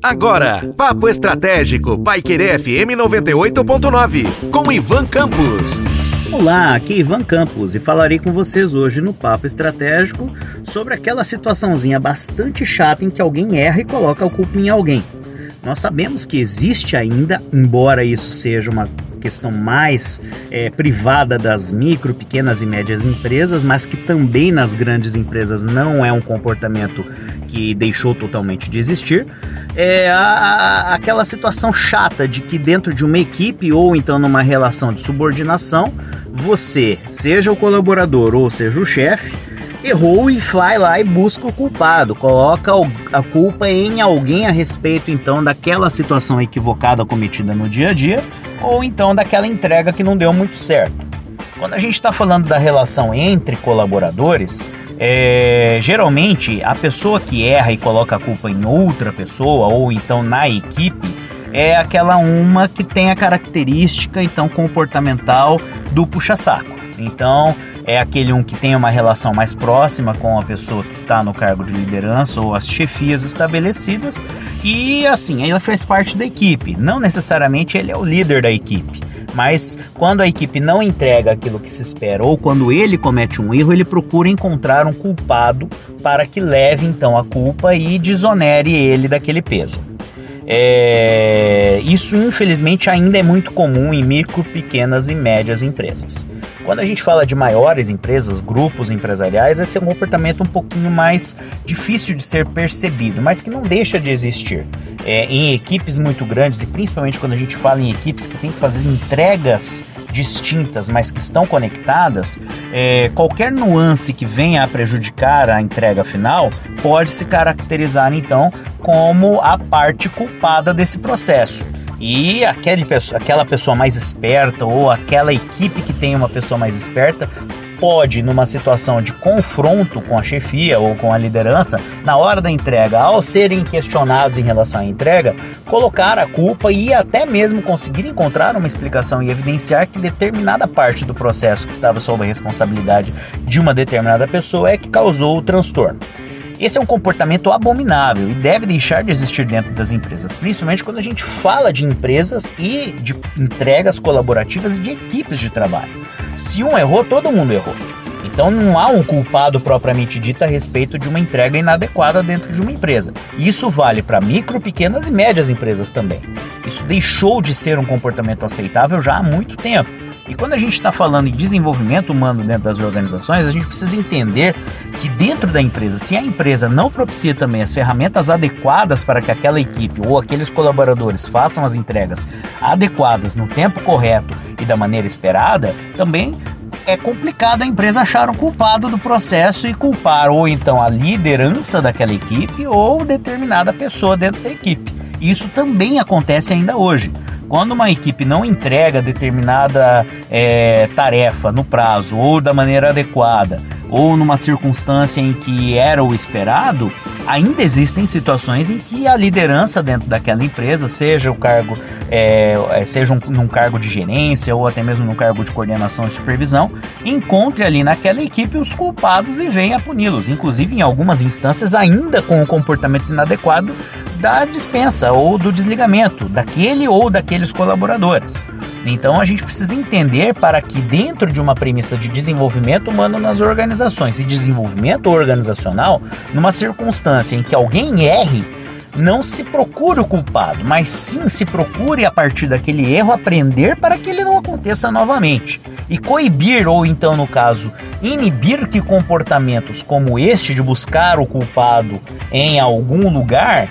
Agora, Papo Estratégico, Paiquerê FM 98.9, com Ivan Campos. Olá, aqui é Ivan Campos e falarei com vocês hoje no Papo Estratégico sobre aquela situaçãozinha bastante chata em que alguém erra e coloca a culpa em alguém. Nós sabemos que existe ainda, embora isso seja uma questão mais é, privada das micro, pequenas e médias empresas, mas que também nas grandes empresas não é um comportamento que deixou totalmente de existir, é a, a, aquela situação chata de que dentro de uma equipe ou então numa relação de subordinação, você, seja o colaborador ou seja o chefe, errou e vai lá e busca o culpado, coloca a culpa em alguém a respeito então daquela situação equivocada cometida no dia a dia ou então daquela entrega que não deu muito certo. Quando a gente está falando da relação entre colaboradores, é, geralmente a pessoa que erra e coloca a culpa em outra pessoa ou então na equipe é aquela uma que tem a característica então comportamental do puxa-saco. Então, é aquele um que tem uma relação mais próxima com a pessoa que está no cargo de liderança ou as chefias estabelecidas e assim, ele faz parte da equipe. Não necessariamente ele é o líder da equipe, mas quando a equipe não entrega aquilo que se espera ou quando ele comete um erro, ele procura encontrar um culpado para que leve então a culpa e desonere ele daquele peso. É, isso, infelizmente, ainda é muito comum em micro, pequenas e médias empresas. Quando a gente fala de maiores empresas, grupos empresariais, esse é um comportamento um pouquinho mais difícil de ser percebido, mas que não deixa de existir. É, em equipes muito grandes, e principalmente quando a gente fala em equipes que têm que fazer entregas distintas, mas que estão conectadas, é, qualquer nuance que venha a prejudicar a entrega final pode se caracterizar então como a parte culpada desse processo. E aquele, aquela pessoa mais esperta ou aquela equipe que tem uma pessoa mais esperta pode, numa situação de confronto com a chefia ou com a liderança, na hora da entrega, ao serem questionados em relação à entrega, colocar a culpa e até mesmo conseguir encontrar uma explicação e evidenciar que determinada parte do processo que estava sob a responsabilidade de uma determinada pessoa é que causou o transtorno. Esse é um comportamento abominável e deve deixar de existir dentro das empresas, principalmente quando a gente fala de empresas e de entregas colaborativas e de equipes de trabalho. Se um errou, todo mundo errou. Então não há um culpado propriamente dito a respeito de uma entrega inadequada dentro de uma empresa. Isso vale para micro, pequenas e médias empresas também. Isso deixou de ser um comportamento aceitável já há muito tempo. E quando a gente está falando em desenvolvimento humano dentro das organizações, a gente precisa entender que dentro da empresa, se a empresa não propicia também as ferramentas adequadas para que aquela equipe ou aqueles colaboradores façam as entregas adequadas no tempo correto e da maneira esperada, também é complicado a empresa achar um culpado do processo e culpar ou então a liderança daquela equipe ou determinada pessoa dentro da equipe. Isso também acontece ainda hoje. Quando uma equipe não entrega determinada é, tarefa no prazo ou da maneira adequada, ou numa circunstância em que era o esperado, ainda existem situações em que a liderança dentro daquela empresa, seja o cargo, é, é, seja um, num cargo de gerência ou até mesmo num cargo de coordenação e supervisão, encontre ali naquela equipe os culpados e venha puni-los, inclusive em algumas instâncias ainda com o comportamento inadequado da dispensa ou do desligamento daquele ou daqueles colaboradores. Então a gente precisa entender para que dentro de uma premissa de desenvolvimento humano nas organizações e desenvolvimento organizacional, numa circunstância em que alguém erre, não se procure o culpado, mas sim se procure a partir daquele erro aprender para que ele não aconteça novamente. E coibir, ou então no caso, inibir que comportamentos como este de buscar o culpado em algum lugar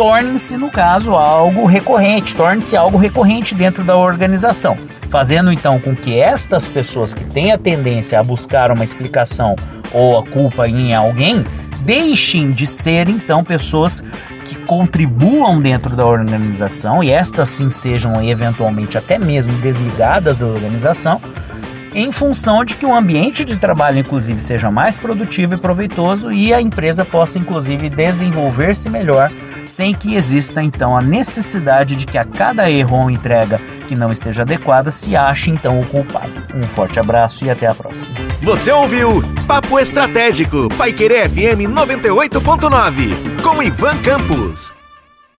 tornem-se, no caso, algo recorrente, torne-se algo recorrente dentro da organização, fazendo então com que estas pessoas que têm a tendência a buscar uma explicação ou a culpa em alguém deixem de ser então pessoas que contribuam dentro da organização e estas sim sejam eventualmente até mesmo desligadas da organização em função de que o ambiente de trabalho, inclusive, seja mais produtivo e proveitoso e a empresa possa, inclusive, desenvolver-se melhor, sem que exista então a necessidade de que a cada erro ou entrega que não esteja adequada se ache então o culpado. Um forte abraço e até a próxima. Você ouviu Papo Estratégico, Paiquerê FM 98.9, com Ivan Campos.